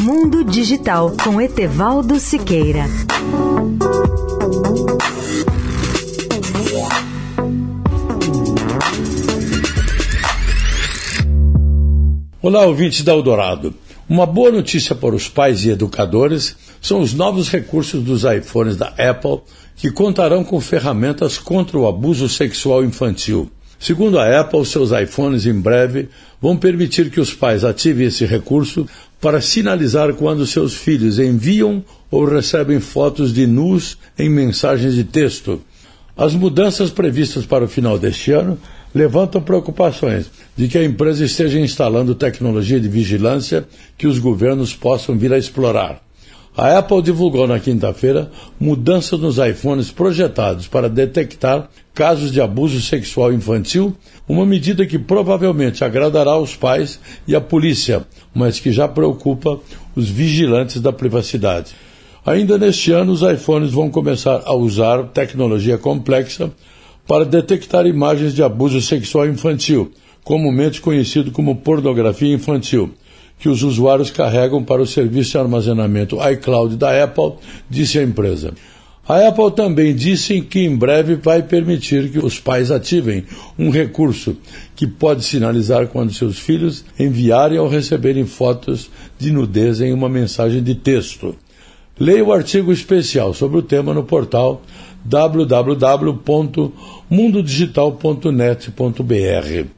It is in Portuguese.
Mundo Digital com Etevaldo Siqueira. Olá, ouvintes da Eldorado. Uma boa notícia para os pais e educadores são os novos recursos dos iPhones da Apple que contarão com ferramentas contra o abuso sexual infantil. Segundo a Apple, seus iPhones em breve vão permitir que os pais ativem esse recurso para sinalizar quando seus filhos enviam ou recebem fotos de nus em mensagens de texto. As mudanças previstas para o final deste ano levantam preocupações de que a empresa esteja instalando tecnologia de vigilância que os governos possam vir a explorar. A Apple divulgou na quinta-feira mudanças nos iPhones projetados para detectar casos de abuso sexual infantil, uma medida que provavelmente agradará aos pais e à polícia, mas que já preocupa os vigilantes da privacidade. Ainda neste ano, os iPhones vão começar a usar tecnologia complexa para detectar imagens de abuso sexual infantil, comumente conhecido como pornografia infantil, que os usuários carregam para o serviço de armazenamento iCloud da Apple, disse a empresa. A Apple também disse que em breve vai permitir que os pais ativem um recurso que pode sinalizar quando seus filhos enviarem ou receberem fotos de nudez em uma mensagem de texto. Leia o artigo especial sobre o tema no portal www.mundodigital.net.br.